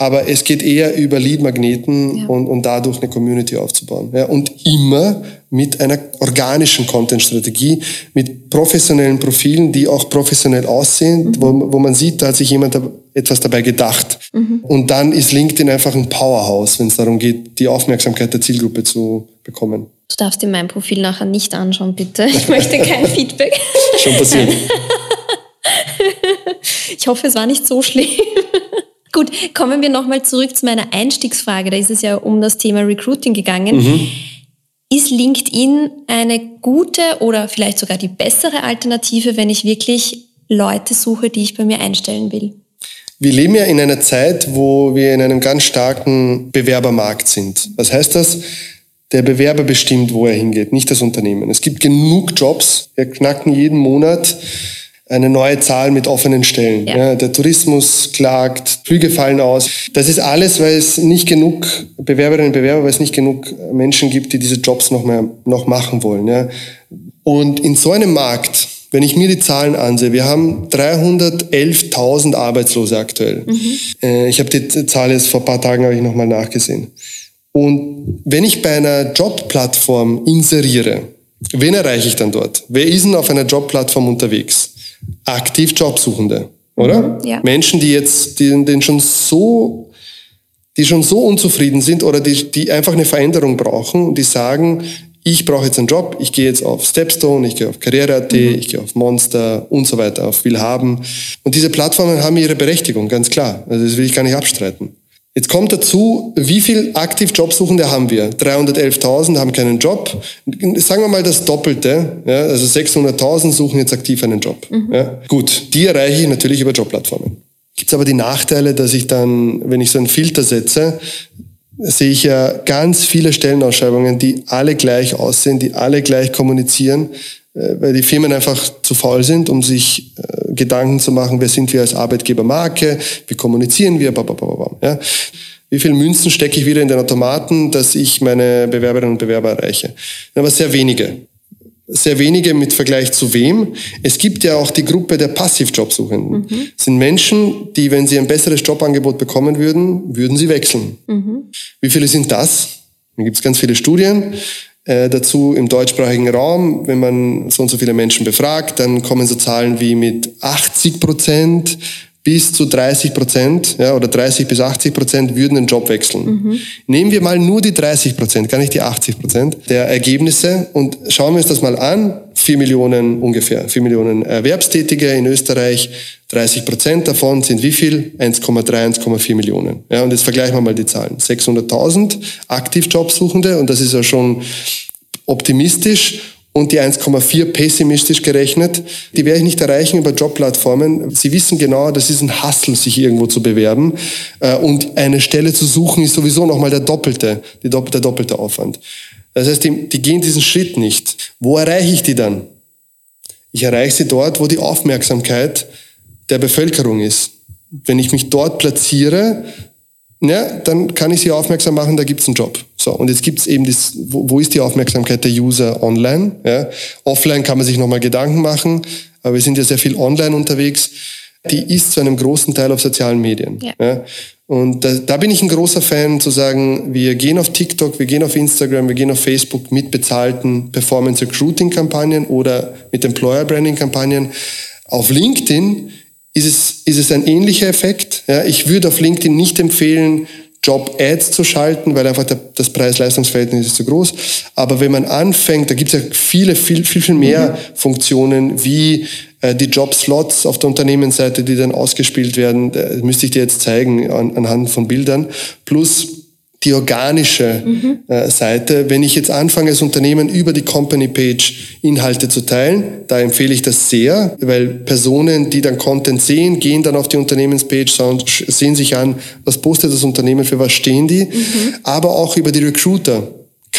aber es geht eher über Lead-Magneten ja. und, und dadurch eine Community aufzubauen. Ja, und immer mit einer organischen Content-Strategie, mit professionellen Profilen, die auch professionell aussehen, mhm. wo, wo man sieht, da hat sich jemand etwas dabei gedacht. Mhm. Und dann ist LinkedIn einfach ein Powerhouse, wenn es darum geht, die Aufmerksamkeit der Zielgruppe zu bekommen. Du darfst dir mein Profil nachher nicht anschauen, bitte. Ich möchte <laughs> kein Feedback. Schon passiert. ich hoffe, es war nicht so schlimm. Gut, kommen wir nochmal zurück zu meiner Einstiegsfrage. Da ist es ja um das Thema Recruiting gegangen. Mhm Ist LinkedIn eine gute oder vielleicht sogar die bessere Alternative, wenn ich wirklich Leute suche, die ich bei mir einstellen will? Wir leben ja in einer Zeit, wo wir in einem ganz starken Bewerbermarkt sind. Was heißt das? Der Bewerber bestimmt, wo er hingeht, nicht das Unternehmen. Es gibt genug Jobs. Wir knacken jeden Monat eine neue Zahl mit offenen Stellen. Ja. Ja, der Tourismus klagt, Flüge fallen aus. Das ist alles, weil es nicht genug Bewerberinnen und Bewerber, weil es nicht genug Menschen gibt, die diese Jobs noch mehr noch machen wollen. Ja. Und in so einem Markt wenn ich mir die Zahlen ansehe, wir haben 311.000 Arbeitslose aktuell. Mhm. Äh, ich habe die Zahl jetzt vor ein paar Tagen habe ich nochmal nachgesehen. Und wenn ich bei einer Jobplattform inseriere, wen erreiche ich dann dort? Wer ist denn auf einer Jobplattform unterwegs? Aktiv Jobsuchende, oder? Mhm, ja. Menschen, die jetzt, die, denen schon so, die schon so unzufrieden sind oder die, die einfach eine Veränderung brauchen und die sagen, ich brauche jetzt einen Job, ich gehe jetzt auf Stepstone, ich gehe auf Karriere.at, mhm. ich gehe auf Monster und so weiter, auf Willhaben. Und diese Plattformen haben ihre Berechtigung, ganz klar. Also das will ich gar nicht abstreiten. Jetzt kommt dazu, wie viel aktiv Jobsuchende haben wir? 311.000 haben keinen Job. Sagen wir mal das Doppelte. Ja, also 600.000 suchen jetzt aktiv einen Job. Mhm. Ja, gut, die erreiche ich natürlich über Jobplattformen. Gibt es aber die Nachteile, dass ich dann, wenn ich so einen Filter setze, sehe ich ja ganz viele Stellenausschreibungen, die alle gleich aussehen, die alle gleich kommunizieren, weil die Firmen einfach zu faul sind, um sich äh, Gedanken zu machen, wer sind wir als Arbeitgebermarke, wie kommunizieren wir, babababam, ja. Wie viel Münzen stecke ich wieder in den Automaten, dass ich meine Bewerberinnen und Bewerber erreiche? Aber sehr wenige sehr wenige mit Vergleich zu wem. Es gibt ja auch die Gruppe der Passivjobsuchenden. Mhm. Das sind Menschen, die, wenn sie ein besseres Jobangebot bekommen würden, würden sie wechseln. Mhm. Wie viele sind das? Da gibt es ganz viele Studien äh, dazu im deutschsprachigen Raum. Wenn man so und so viele Menschen befragt, dann kommen so Zahlen wie mit 80 Prozent, bis zu 30 Prozent ja, oder 30 bis 80 Prozent würden den Job wechseln. Mhm. Nehmen wir mal nur die 30 Prozent, gar nicht die 80 Prozent der Ergebnisse und schauen wir uns das mal an. 4 Millionen ungefähr, 4 Millionen Erwerbstätige in Österreich, 30 Prozent davon sind wie viel? 1,3, 1,4 Millionen. Ja, und jetzt vergleichen wir mal die Zahlen. 600.000 Aktivjobsuchende und das ist ja schon optimistisch und die 1,4 pessimistisch gerechnet, die werde ich nicht erreichen über Jobplattformen. Sie wissen genau, das ist ein Hassel, sich irgendwo zu bewerben. Äh, und eine Stelle zu suchen ist sowieso nochmal der doppelte, der doppelte Aufwand. Das heißt, die, die gehen diesen Schritt nicht. Wo erreiche ich die dann? Ich erreiche sie dort, wo die Aufmerksamkeit der Bevölkerung ist. Wenn ich mich dort platziere, ja, dann kann ich sie aufmerksam machen, da gibt's einen Job. So, und jetzt gibt's eben das, wo, wo ist die Aufmerksamkeit der User online? Ja? Offline kann man sich nochmal Gedanken machen, aber wir sind ja sehr viel online unterwegs. Die ist zu einem großen Teil auf sozialen Medien. Ja. ja? Und da, da bin ich ein großer Fan zu sagen, wir gehen auf TikTok, wir gehen auf Instagram, wir gehen auf Facebook mit bezahlten Performance Recruiting Kampagnen oder mit Employer Branding Kampagnen. Auf LinkedIn ist es, ist es ein ähnlicher Effekt. Ja, ich würde auf LinkedIn nicht empfehlen, Job-Ads zu schalten, weil einfach der, das Preis-Leistungs-Verhältnis ist zu groß. Aber wenn man anfängt, da gibt es ja viele, viel, viel, viel mehr mhm. Funktionen wie äh, die Job-Slots auf der Unternehmensseite, die dann ausgespielt werden. Das müsste ich dir jetzt zeigen an, anhand von Bildern. Plus die organische mhm. äh, Seite. Wenn ich jetzt anfange, als Unternehmen über die Company Page Inhalte zu teilen, da empfehle ich das sehr, weil Personen, die dann Content sehen, gehen dann auf die Unternehmenspage, sehen sich an, was postet das Unternehmen, für was stehen die, mhm. aber auch über die Recruiter.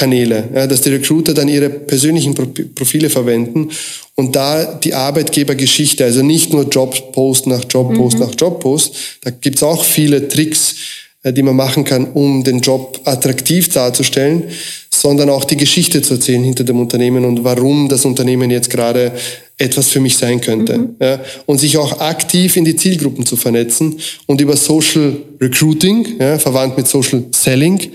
Kanäle, ja, dass die Recruiter dann ihre persönlichen Profile verwenden und da die Arbeitgebergeschichte, also nicht nur Jobpost nach Jobpost mhm. nach Jobpost, da gibt's auch viele Tricks, äh, die man machen kann, um den Job attraktiv darzustellen, sondern auch die Geschichte zu erzählen hinter dem Unternehmen und warum das Unternehmen jetzt gerade etwas für mich sein könnte. Mhm. Ja, und sich auch aktiv in die Zielgruppen zu vernetzen und über Social Recruiting, ja, verwandt mit Social Selling,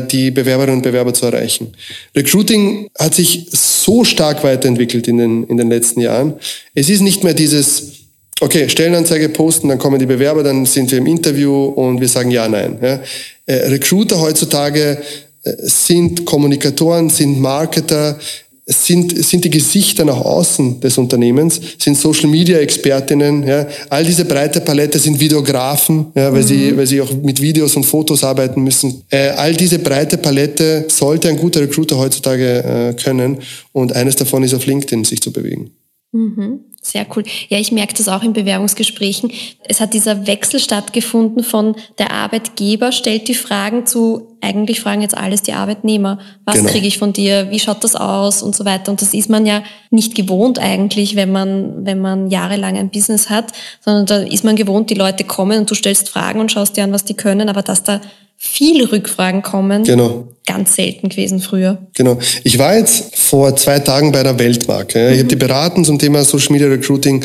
die Bewerberinnen und Bewerber zu erreichen. Recruiting hat sich so stark weiterentwickelt in den, in den letzten Jahren. Es ist nicht mehr dieses okay, Stellenanzeige posten, dann kommen die Bewerber, dann sind wir im Interview und wir sagen ja, nein. Ja. Äh, Recruiter heutzutage äh, sind Kommunikatoren, sind Marketer, sind, sind die Gesichter nach außen des Unternehmens, sind Social Media Expertinnen, ja. All diese breite Palette sind Videografen, ja, weil mhm. sie, weil sie auch mit Videos und Fotos arbeiten müssen. Äh, all diese breite Palette sollte ein guter Recruiter heutzutage äh, können. Und eines davon ist auf LinkedIn sich zu bewegen. Mhm. Sehr cool. Ja, ich merke das auch in Bewerbungsgesprächen. Es hat dieser Wechsel stattgefunden von der Arbeitgeber stellt die Fragen zu, eigentlich fragen jetzt alles die Arbeitnehmer. Was genau. kriege ich von dir? Wie schaut das aus? Und so weiter. Und das ist man ja nicht gewohnt eigentlich, wenn man, wenn man jahrelang ein Business hat, sondern da ist man gewohnt, die Leute kommen und du stellst Fragen und schaust dir an, was die können. Aber dass da viele Rückfragen kommen. Genau. Ganz selten gewesen früher. Genau. Ich war jetzt vor zwei Tagen bei der Weltmarke. Mhm. Ich habe die beraten zum Thema Social Media Recruiting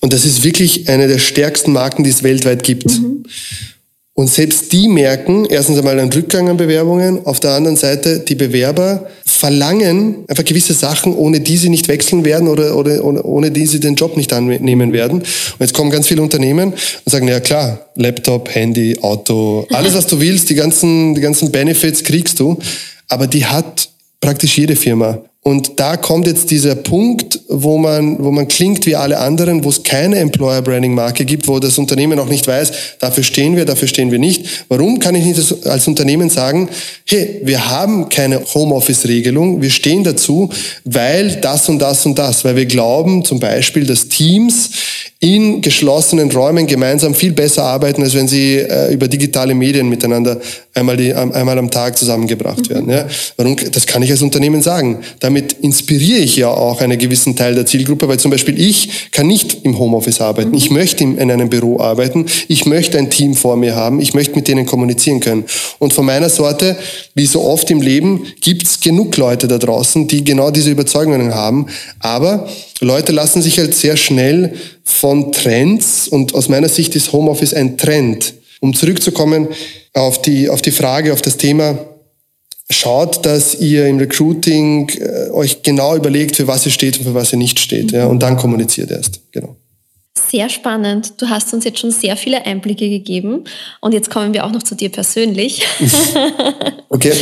und das ist wirklich eine der stärksten Marken, die es weltweit gibt. Mhm. Und selbst die merken erstens einmal einen Rückgang an Bewerbungen, auf der anderen Seite die Bewerber verlangen einfach gewisse Sachen, ohne die sie nicht wechseln werden oder, oder, ohne die sie den Job nicht annehmen werden. Und jetzt kommen ganz viele Unternehmen und sagen, ja klar, Laptop, Handy, Auto, alles was du willst, die ganzen, die ganzen Benefits kriegst du, aber die hat praktisch jede Firma. Und da kommt jetzt dieser Punkt, wo man, wo man klingt wie alle anderen, wo es keine Employer Branding Marke gibt, wo das Unternehmen auch nicht weiß, dafür stehen wir, dafür stehen wir nicht. Warum kann ich nicht als Unternehmen sagen, hey, wir haben keine Homeoffice Regelung, wir stehen dazu, weil das und das und das, weil wir glauben zum Beispiel, dass Teams in geschlossenen Räumen gemeinsam viel besser arbeiten, als wenn sie äh, über digitale Medien miteinander einmal, die, einmal am Tag zusammengebracht werden. Ja? Warum? Das kann ich als Unternehmen sagen. Damit inspiriere ich ja auch einen gewissen Teil der Zielgruppe, weil zum Beispiel ich kann nicht im Homeoffice arbeiten. Ich möchte in einem Büro arbeiten. Ich möchte ein Team vor mir haben. Ich möchte mit denen kommunizieren können. Und von meiner Sorte, wie so oft im Leben, gibt's genug Leute da draußen, die genau diese Überzeugungen haben. Aber Leute lassen sich halt sehr schnell von Trends und aus meiner Sicht ist Homeoffice ein Trend. Um zurückzukommen auf die, auf die Frage, auf das Thema, schaut, dass ihr im Recruiting äh, euch genau überlegt, für was ihr steht und für was ihr nicht steht. Ja, und dann kommuniziert erst. Genau. Sehr spannend. Du hast uns jetzt schon sehr viele Einblicke gegeben. Und jetzt kommen wir auch noch zu dir persönlich. <laughs> okay.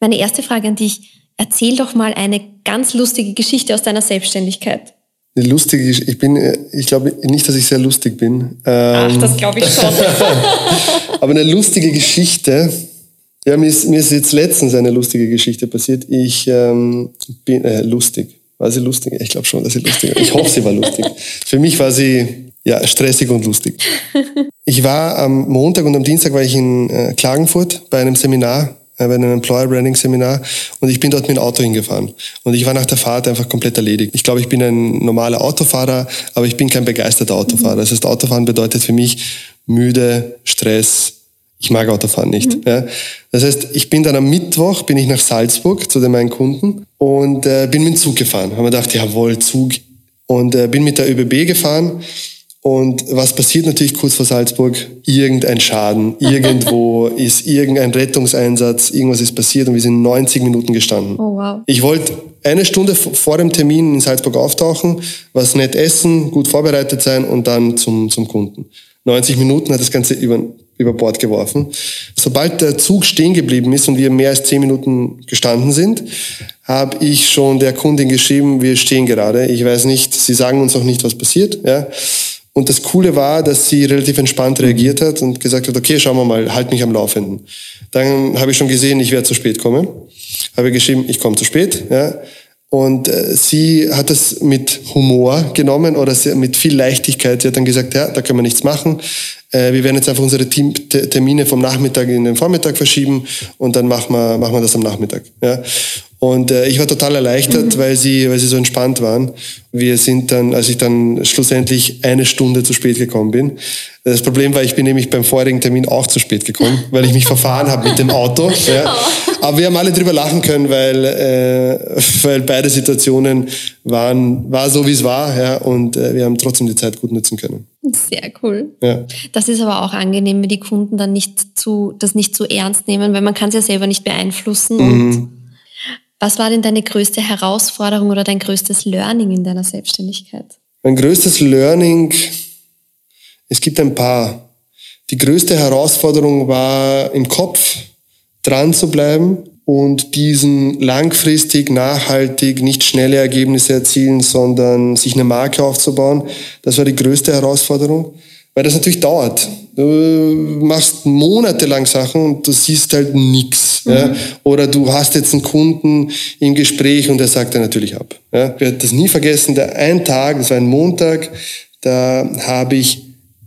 Meine erste Frage an dich. Erzähl doch mal eine ganz lustige Geschichte aus deiner Selbstständigkeit. Eine lustige, ich bin, ich glaube nicht, dass ich sehr lustig bin. Ach, das glaube ich schon. <laughs> Aber eine lustige Geschichte. Ja, mir ist, mir ist jetzt letztens eine lustige Geschichte passiert. Ich ähm, bin äh, lustig. War sie lustig? Ich glaube schon, dass sie lustig war. Ich hoffe, sie war lustig. Für mich war sie ja stressig und lustig. Ich war am Montag und am Dienstag war ich in äh, Klagenfurt bei einem Seminar bei einem Employer Branding Seminar und ich bin dort mit dem Auto hingefahren. Und ich war nach der Fahrt einfach komplett erledigt. Ich glaube, ich bin ein normaler Autofahrer, aber ich bin kein begeisterter Autofahrer. Das heißt, Autofahren bedeutet für mich müde, Stress. Ich mag Autofahren nicht. Mhm. Ja. Das heißt, ich bin dann am Mittwoch, bin ich nach Salzburg zu den meinen Kunden und äh, bin mit dem Zug gefahren. Haben mir gedacht, jawohl, Zug. Und äh, bin mit der ÖBB gefahren und was passiert natürlich kurz vor Salzburg? Irgendein Schaden, <laughs> irgendwo ist irgendein Rettungseinsatz, irgendwas ist passiert und wir sind 90 Minuten gestanden. Oh, wow. Ich wollte eine Stunde vor dem Termin in Salzburg auftauchen, was nett essen, gut vorbereitet sein und dann zum, zum Kunden. 90 Minuten hat das Ganze über, über Bord geworfen. Sobald der Zug stehen geblieben ist und wir mehr als 10 Minuten gestanden sind, habe ich schon der Kundin geschrieben, wir stehen gerade. Ich weiß nicht, sie sagen uns auch nicht, was passiert. Ja. Und das Coole war, dass sie relativ entspannt reagiert hat und gesagt hat, okay, schauen wir mal, halt mich am Laufenden. Dann habe ich schon gesehen, ich werde zu spät kommen. Habe geschrieben, ich komme zu spät. Ja. Und äh, sie hat es mit Humor genommen oder mit viel Leichtigkeit. Sie hat dann gesagt, ja, da können wir nichts machen. Äh, wir werden jetzt einfach unsere Team Termine vom Nachmittag in den Vormittag verschieben und dann machen wir, machen wir das am Nachmittag. Ja. Und äh, ich war total erleichtert, mhm. weil sie, weil sie so entspannt waren. Wir sind dann, als ich dann schlussendlich eine Stunde zu spät gekommen bin. Das Problem war, ich bin nämlich beim vorigen Termin auch zu spät gekommen, <laughs> weil ich mich verfahren habe mit dem Auto. <laughs> Ja. Aber wir haben alle drüber lachen können, weil, äh, <laughs> weil beide Situationen waren, war so wie es war, ja, und äh, wir haben trotzdem die Zeit gut nutzen können. Sehr cool. Ja. Das ist aber auch angenehm, wenn die Kunden dann nicht zu, das nicht zu ernst nehmen, weil man kann es ja selber nicht beeinflussen mhm. und was war denn deine größte Herausforderung oder dein größtes Learning in deiner Selbstständigkeit? Mein größtes Learning, es gibt ein paar. Die größte Herausforderung war im Kopf dran zu bleiben und diesen langfristig, nachhaltig, nicht schnelle Ergebnisse erzielen, sondern sich eine Marke aufzubauen. Das war die größte Herausforderung, weil das natürlich dauert. Du machst monatelang Sachen und du siehst halt nichts. Mhm. Ja? Oder du hast jetzt einen Kunden im Gespräch und der sagt dir natürlich ab. Ja? Ich werde das nie vergessen, der ein Tag, das war ein Montag, da habe ich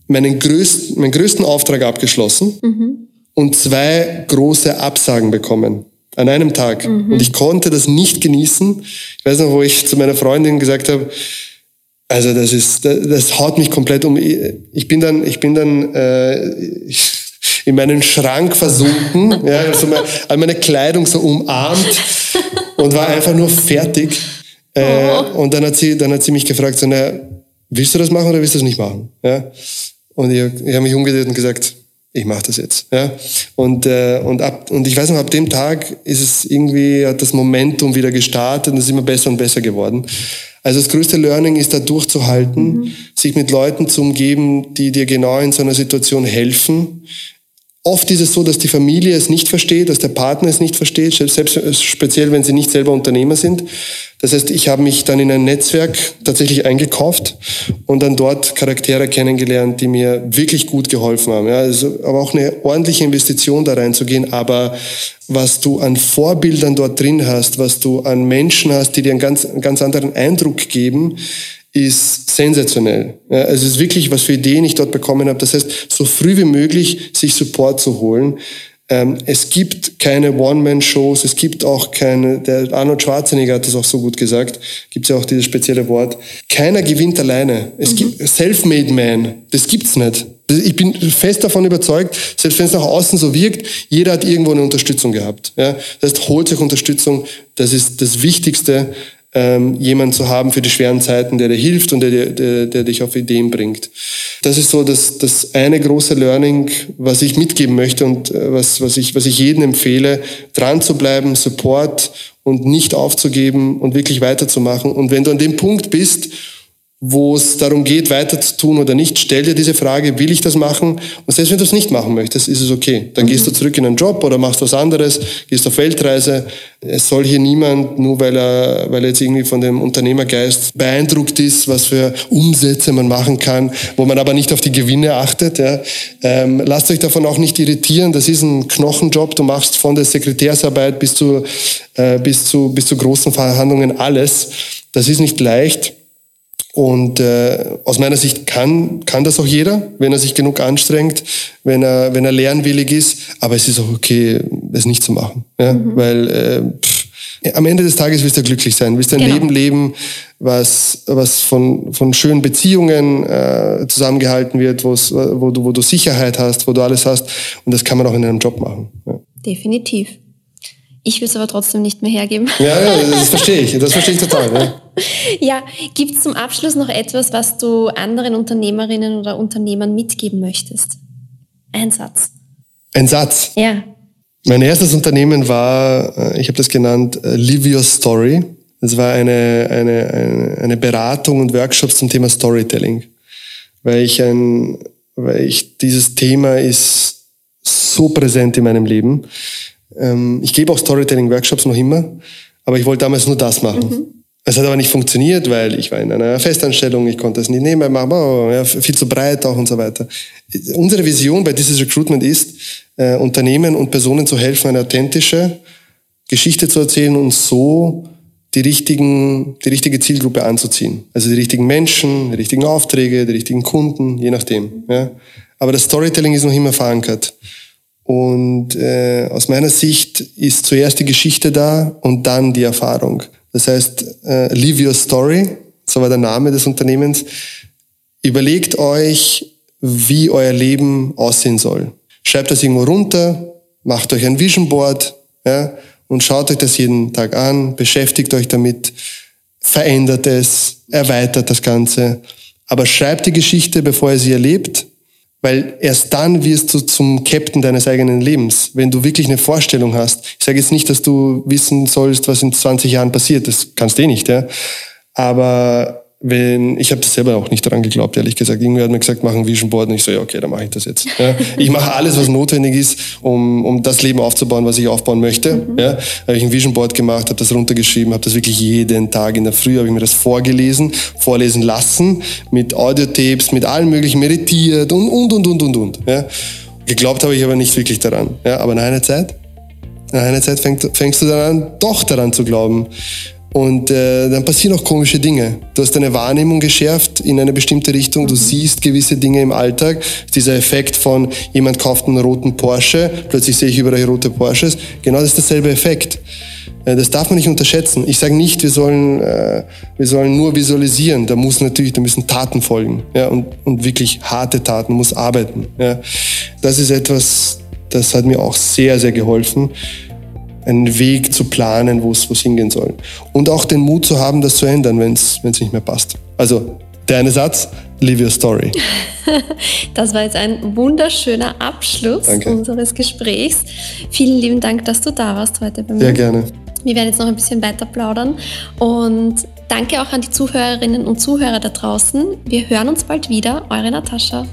meinen größten, meinen größten Auftrag abgeschlossen mhm. und zwei große Absagen bekommen an einem Tag. Mhm. Und ich konnte das nicht genießen. Ich weiß noch, wo ich zu meiner Freundin gesagt habe, also das ist, das, das haut mich komplett um. Ich bin dann, ich bin dann äh, in meinen Schrank versunken, ja, also meine, meine Kleidung so umarmt und war einfach nur fertig. Äh, oh. Und dann hat sie, dann hat sie mich gefragt, so, na, willst du das machen oder willst du das nicht machen? Ja. Und ich, ich habe mich umgedreht und gesagt, ich mache das jetzt. Ja? Und, äh, und, ab, und ich weiß noch, ab dem Tag ist es irgendwie, hat das Momentum wieder gestartet und es ist immer besser und besser geworden. Also das größte Learning ist da durchzuhalten, mhm. sich mit Leuten zu umgeben, die dir genau in so einer Situation helfen, Oft ist es so, dass die Familie es nicht versteht, dass der Partner es nicht versteht, selbst speziell, wenn sie nicht selber Unternehmer sind. Das heißt, ich habe mich dann in ein Netzwerk tatsächlich eingekauft und dann dort Charaktere kennengelernt, die mir wirklich gut geholfen haben. Ja, also, aber auch eine ordentliche Investition da reinzugehen. Aber was du an Vorbildern dort drin hast, was du an Menschen hast, die dir einen ganz, einen ganz anderen Eindruck geben, ist sensationell. Ja, also es ist wirklich, was für Ideen ich dort bekommen habe. Das heißt, so früh wie möglich sich Support zu holen. Ähm, es gibt keine One-Man-Shows, es gibt auch keine, der Arnold Schwarzenegger hat das auch so gut gesagt, gibt es ja auch dieses spezielle Wort. Keiner gewinnt alleine. Es mhm. gibt Self-Made Man, das gibt's nicht. Ich bin fest davon überzeugt, selbst wenn es nach außen so wirkt, jeder hat irgendwo eine Unterstützung gehabt. Ja? Das heißt, holt sich Unterstützung, das ist das Wichtigste ähm, jemand zu haben für die schweren Zeiten, der dir hilft und der, der, der dich auf Ideen bringt. Das ist so das, das eine große Learning, was ich mitgeben möchte und äh, was, was, ich, was ich jedem empfehle, dran zu bleiben, Support und nicht aufzugeben und wirklich weiterzumachen. Und wenn du an dem Punkt bist, wo es darum geht, weiter zu tun oder nicht, stell dir diese Frage, will ich das machen? Und selbst wenn du es nicht machen möchtest, ist es okay. Dann mhm. gehst du zurück in einen Job oder machst was anderes, gehst auf Weltreise. Es soll hier niemand, nur weil er, weil er jetzt irgendwie von dem Unternehmergeist beeindruckt ist, was für Umsätze man machen kann, wo man aber nicht auf die Gewinne achtet. Ja. Ähm, lasst euch davon auch nicht irritieren. Das ist ein Knochenjob. Du machst von der Sekretärsarbeit bis zu, äh, bis zu, bis zu großen Verhandlungen alles. Das ist nicht leicht. Und äh, aus meiner Sicht kann, kann das auch jeder, wenn er sich genug anstrengt, wenn er, wenn er lernwillig ist. Aber es ist auch okay, es nicht zu machen. Ja? Mhm. Weil äh, pff, am Ende des Tages wirst du glücklich sein, wirst ein genau. Leben leben, was, was von, von schönen Beziehungen äh, zusammengehalten wird, wo du, wo du Sicherheit hast, wo du alles hast. Und das kann man auch in einem Job machen. Ja. Definitiv. Ich will es aber trotzdem nicht mehr hergeben. Ja, ja das <laughs> verstehe ich. Das verstehe ich total. Ja, ja gibt es zum Abschluss noch etwas, was du anderen Unternehmerinnen oder Unternehmern mitgeben möchtest? Ein Satz. Ein Satz? Ja. Mein erstes Unternehmen war, äh, ich habe das genannt, äh, Live Your Story. Das war eine, eine, eine, eine Beratung und Workshops zum Thema Storytelling. Weil ich ein, weil ich, dieses Thema ist so präsent in meinem Leben. Ähm, ich gebe auch Storytelling-Workshops noch immer, aber ich wollte damals nur das machen. Mhm. Es hat aber nicht funktioniert, weil ich war in einer Festanstellung, ich konnte es nicht nebenbei machen, oh, ja, viel zu breit auch und so weiter. Unsere Vision bei This Recruitment ist, äh, Unternehmen und Personen zu helfen, eine authentische Geschichte zu erzählen und so die, richtigen, die richtige Zielgruppe anzuziehen. Also die richtigen Menschen, die richtigen Aufträge, die richtigen Kunden, je nachdem. Ja. Aber das Storytelling ist noch immer verankert. Und äh, aus meiner Sicht ist zuerst die Geschichte da und dann die Erfahrung. Das heißt, äh, Live Your Story, so war der Name des Unternehmens. Überlegt euch, wie euer Leben aussehen soll. Schreibt das irgendwo runter, macht euch ein Vision Board ja, und schaut euch das jeden Tag an, beschäftigt euch damit, verändert es, erweitert das Ganze. Aber schreibt die Geschichte, bevor ihr sie erlebt weil erst dann wirst du zum Captain deines eigenen Lebens, wenn du wirklich eine Vorstellung hast. Ich sage jetzt nicht, dass du wissen sollst, was in 20 Jahren passiert, das kannst du eh nicht, ja. Aber wenn, ich habe das selber auch nicht daran geglaubt, ehrlich gesagt. Irgendwer hat mir gesagt, mach ein Vision Board und ich so, ja, okay, dann mache ich das jetzt. Ja, ich mache alles, was notwendig ist, um, um das Leben aufzubauen, was ich aufbauen möchte. Mhm. Ja, habe ich ein Vision Board gemacht, habe das runtergeschrieben, habe das wirklich jeden Tag in der Früh, habe ich mir das vorgelesen, vorlesen lassen, mit Audiotapes, mit allem möglichen meditiert und, und, und, und, und, und. Ja. Geglaubt habe ich aber nicht wirklich daran. Ja, aber nach einer Zeit, nach einer Zeit fängst, fängst du dann an, doch daran zu glauben. Und äh, dann passieren auch komische Dinge. Du hast deine Wahrnehmung geschärft in eine bestimmte Richtung. Du siehst gewisse Dinge im Alltag. Dieser Effekt von jemand kauft einen roten Porsche, plötzlich sehe ich überall rote Porsches. Genau das ist derselbe Effekt. Äh, das darf man nicht unterschätzen. Ich sage nicht, wir sollen, äh, wir sollen nur visualisieren. Da muss natürlich, da müssen Taten folgen. Ja, und, und wirklich harte Taten, muss arbeiten. Ja. Das ist etwas, das hat mir auch sehr, sehr geholfen einen Weg zu planen, wo es hingehen soll. Und auch den Mut zu haben, das zu ändern, wenn es nicht mehr passt. Also der eine Satz, live your story. <laughs> Das war jetzt ein wunderschöner Abschluss Danke. unseres Gesprächs. Vielen lieben Dank, dass du da warst heute bei mir. Sehr gerne. Wir werden jetzt noch ein bisschen weiter plaudern und danke auch an die Zuhörerinnen und Zuhörer da draußen. Wir hören uns bald wieder. Eure Natascha.